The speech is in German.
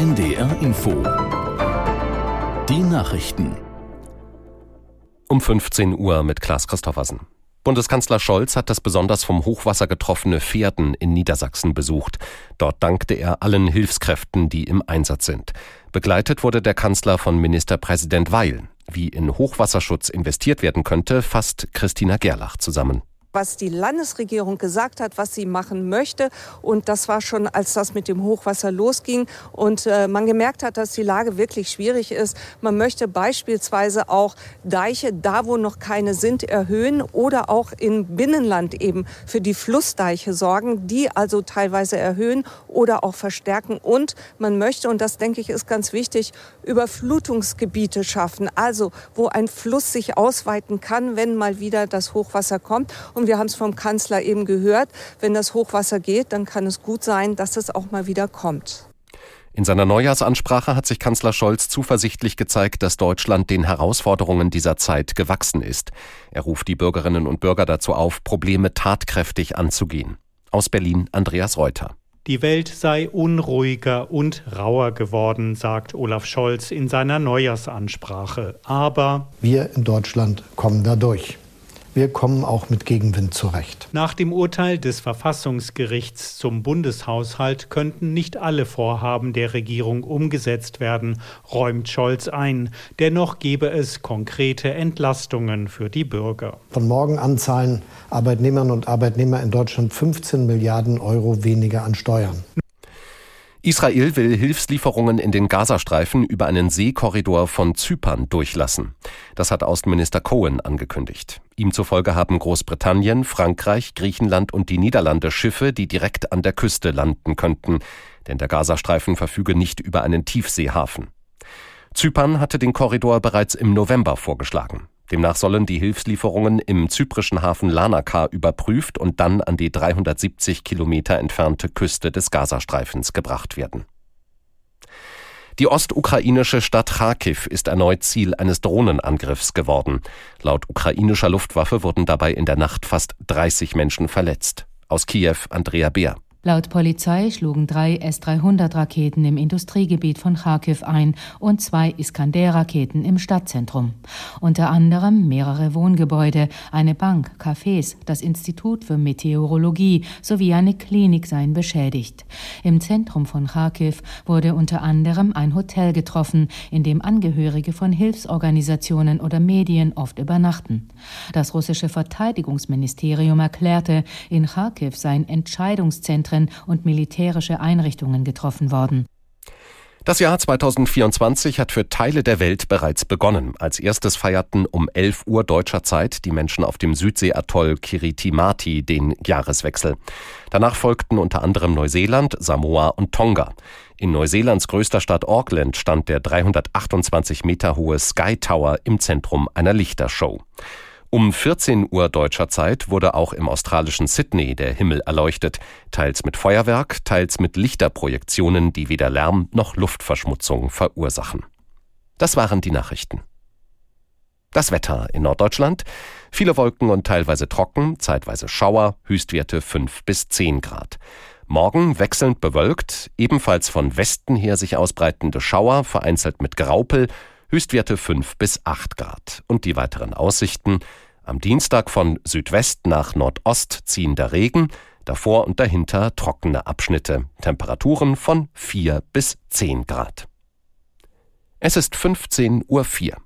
NDR Info. Die Nachrichten. Um 15 Uhr mit Klaas Christoffersen. Bundeskanzler Scholz hat das besonders vom Hochwasser getroffene Pferden in Niedersachsen besucht. Dort dankte er allen Hilfskräften, die im Einsatz sind. Begleitet wurde der Kanzler von Ministerpräsident Weil. Wie in Hochwasserschutz investiert werden könnte, fasst Christina Gerlach zusammen was die Landesregierung gesagt hat, was sie machen möchte. Und das war schon, als das mit dem Hochwasser losging und äh, man gemerkt hat, dass die Lage wirklich schwierig ist. Man möchte beispielsweise auch Deiche, da wo noch keine sind, erhöhen oder auch im Binnenland eben für die Flussdeiche sorgen, die also teilweise erhöhen oder auch verstärken. Und man möchte, und das denke ich ist ganz wichtig, Überflutungsgebiete schaffen. Also wo ein Fluss sich ausweiten kann, wenn mal wieder das Hochwasser kommt. Und wir haben es vom Kanzler eben gehört, wenn das Hochwasser geht, dann kann es gut sein, dass es auch mal wieder kommt. In seiner Neujahrsansprache hat sich Kanzler Scholz zuversichtlich gezeigt, dass Deutschland den Herausforderungen dieser Zeit gewachsen ist. Er ruft die Bürgerinnen und Bürger dazu auf, Probleme tatkräftig anzugehen. Aus Berlin Andreas Reuter. Die Welt sei unruhiger und rauer geworden, sagt Olaf Scholz in seiner Neujahrsansprache. Aber wir in Deutschland kommen da durch. Wir kommen auch mit Gegenwind zurecht. Nach dem Urteil des Verfassungsgerichts zum Bundeshaushalt könnten nicht alle Vorhaben der Regierung umgesetzt werden, räumt Scholz ein. Dennoch gebe es konkrete Entlastungen für die Bürger. Von morgen an zahlen Arbeitnehmerinnen und Arbeitnehmer in Deutschland 15 Milliarden Euro weniger an Steuern. Israel will Hilfslieferungen in den Gazastreifen über einen Seekorridor von Zypern durchlassen. Das hat Außenminister Cohen angekündigt. Ihm zufolge haben Großbritannien, Frankreich, Griechenland und die Niederlande Schiffe, die direkt an der Küste landen könnten, denn der Gazastreifen verfüge nicht über einen Tiefseehafen. Zypern hatte den Korridor bereits im November vorgeschlagen. Demnach sollen die Hilfslieferungen im zyprischen Hafen Lanaka überprüft und dann an die 370 Kilometer entfernte Küste des Gazastreifens gebracht werden. Die ostukrainische Stadt Kharkiv ist erneut Ziel eines Drohnenangriffs geworden. Laut ukrainischer Luftwaffe wurden dabei in der Nacht fast 30 Menschen verletzt. Aus Kiew Andrea Beer. Laut Polizei schlugen drei S-300-Raketen im Industriegebiet von Kharkiv ein und zwei Iskander-Raketen im Stadtzentrum. Unter anderem mehrere Wohngebäude, eine Bank, Cafés, das Institut für Meteorologie sowie eine Klinik seien beschädigt. Im Zentrum von Kharkiv wurde unter anderem ein Hotel getroffen, in dem Angehörige von Hilfsorganisationen oder Medien oft übernachten. Das russische Verteidigungsministerium erklärte, in Kharkiv seien Entscheidungszentren Zentren und militärische Einrichtungen getroffen worden. Das Jahr 2024 hat für Teile der Welt bereits begonnen. Als erstes feierten um 11 Uhr deutscher Zeit die Menschen auf dem Südseeatoll Kiritimati den Jahreswechsel. Danach folgten unter anderem Neuseeland, Samoa und Tonga. In Neuseelands größter Stadt Auckland stand der 328 Meter hohe Sky Tower im Zentrum einer Lichtershow. Um 14 Uhr deutscher Zeit wurde auch im australischen Sydney der Himmel erleuchtet, teils mit Feuerwerk, teils mit Lichterprojektionen, die weder Lärm noch Luftverschmutzung verursachen. Das waren die Nachrichten. Das Wetter in Norddeutschland. Viele Wolken und teilweise trocken, zeitweise Schauer, Höchstwerte 5 bis 10 Grad. Morgen wechselnd bewölkt, ebenfalls von Westen her sich ausbreitende Schauer, vereinzelt mit Graupel, Höchstwerte 5 bis 8 Grad. Und die weiteren Aussichten. Am Dienstag von Südwest nach Nordost ziehender Regen, davor und dahinter trockene Abschnitte. Temperaturen von 4 bis 10 Grad. Es ist 15.04 Uhr.